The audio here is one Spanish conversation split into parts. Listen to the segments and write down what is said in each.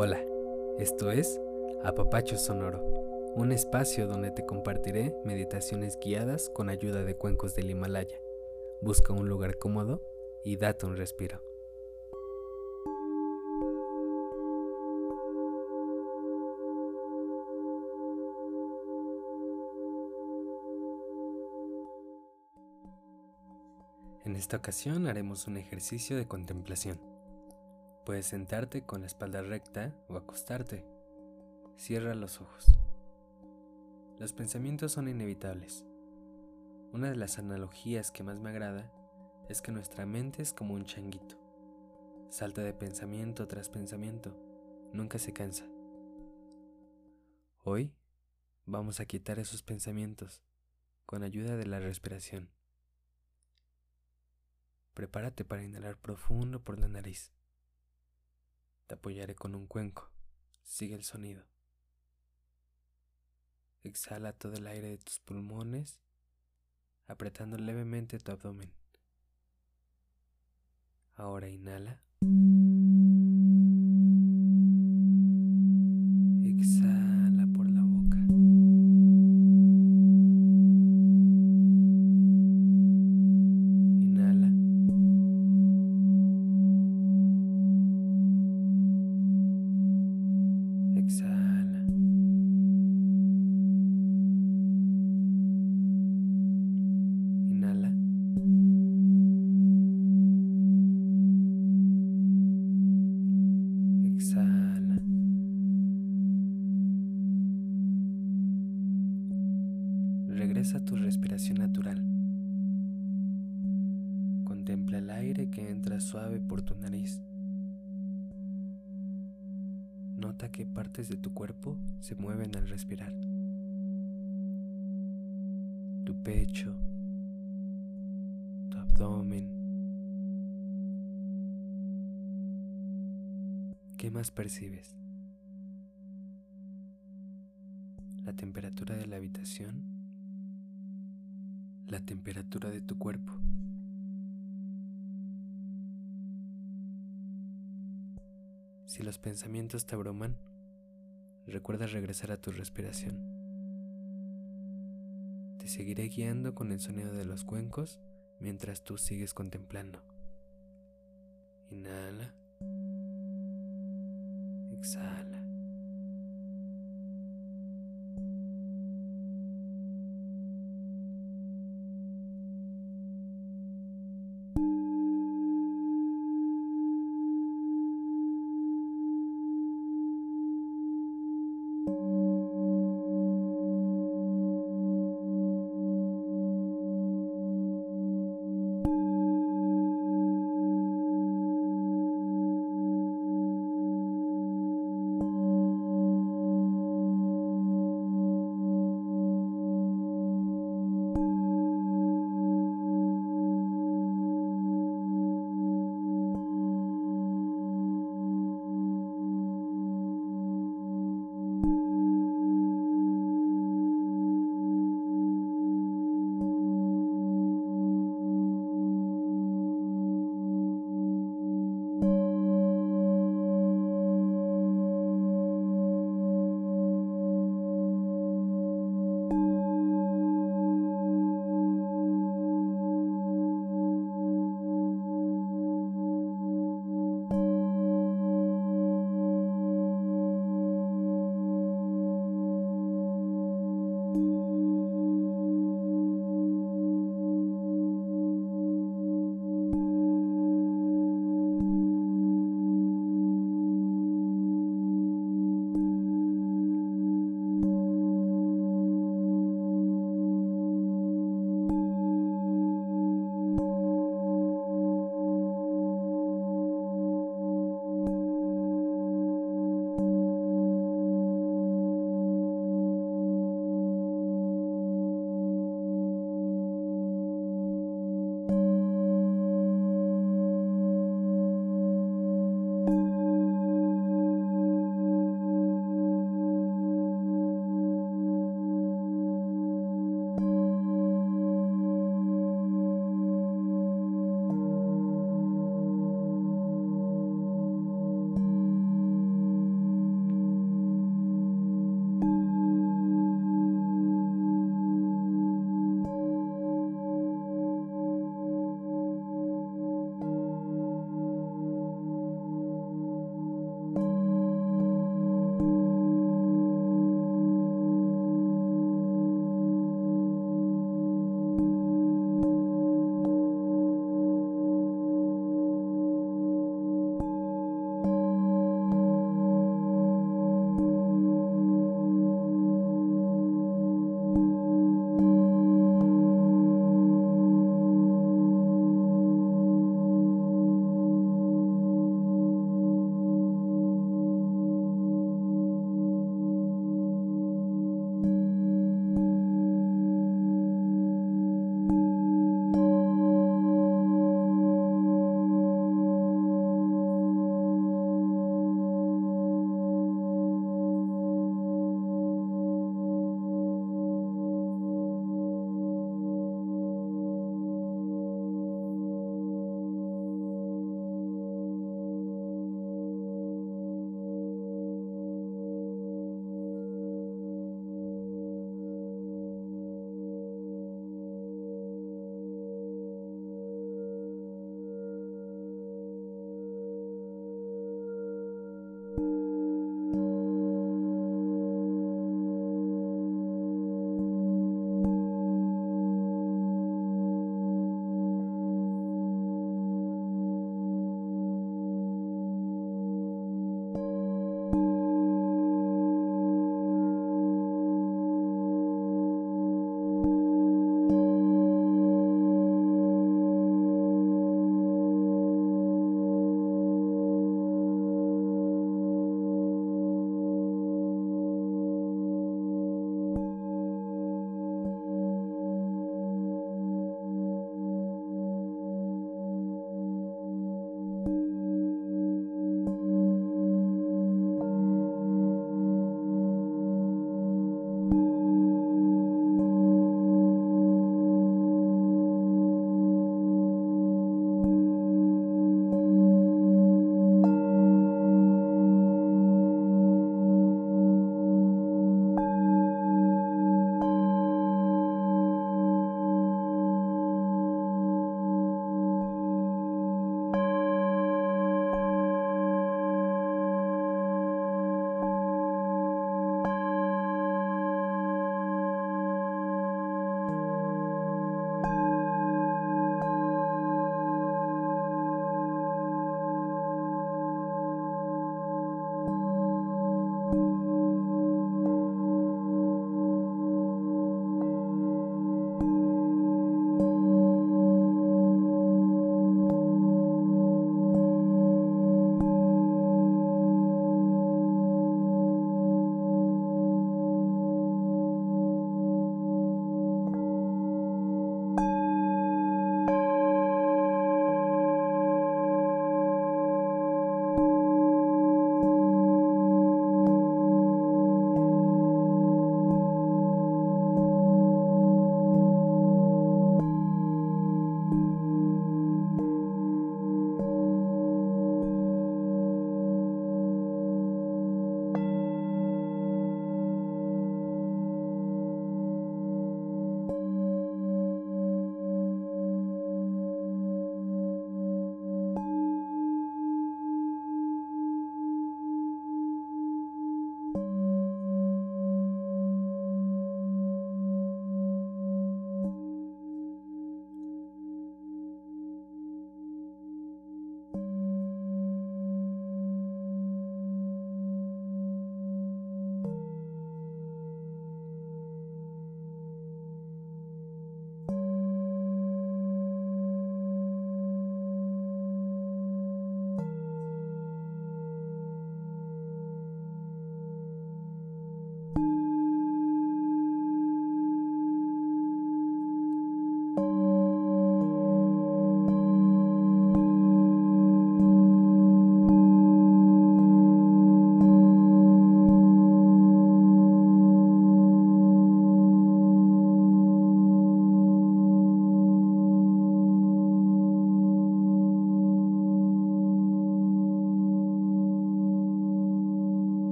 Hola, esto es Apapacho Sonoro, un espacio donde te compartiré meditaciones guiadas con ayuda de cuencos del Himalaya. Busca un lugar cómodo y date un respiro. En esta ocasión haremos un ejercicio de contemplación. Puedes sentarte con la espalda recta o acostarte. Cierra los ojos. Los pensamientos son inevitables. Una de las analogías que más me agrada es que nuestra mente es como un changuito. Salta de pensamiento tras pensamiento, nunca se cansa. Hoy vamos a quitar esos pensamientos con ayuda de la respiración. Prepárate para inhalar profundo por la nariz. Te apoyaré con un cuenco. Sigue el sonido. Exhala todo el aire de tus pulmones, apretando levemente tu abdomen. Ahora inhala. A tu respiración natural. Contempla el aire que entra suave por tu nariz. Nota qué partes de tu cuerpo se mueven al respirar. Tu pecho, tu abdomen. ¿Qué más percibes? La temperatura de la habitación la temperatura de tu cuerpo. Si los pensamientos te abruman, recuerda regresar a tu respiración. Te seguiré guiando con el sonido de los cuencos mientras tú sigues contemplando. Inhala. Exhala.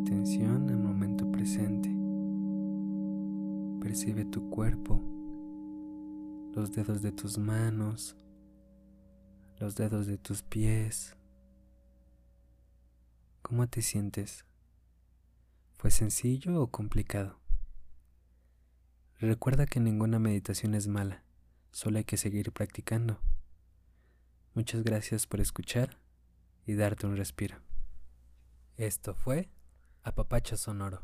Atención al momento presente. Percibe tu cuerpo, los dedos de tus manos, los dedos de tus pies. ¿Cómo te sientes? ¿Fue sencillo o complicado? Recuerda que ninguna meditación es mala, solo hay que seguir practicando. Muchas gracias por escuchar y darte un respiro. Esto fue Apapacho Sonoro.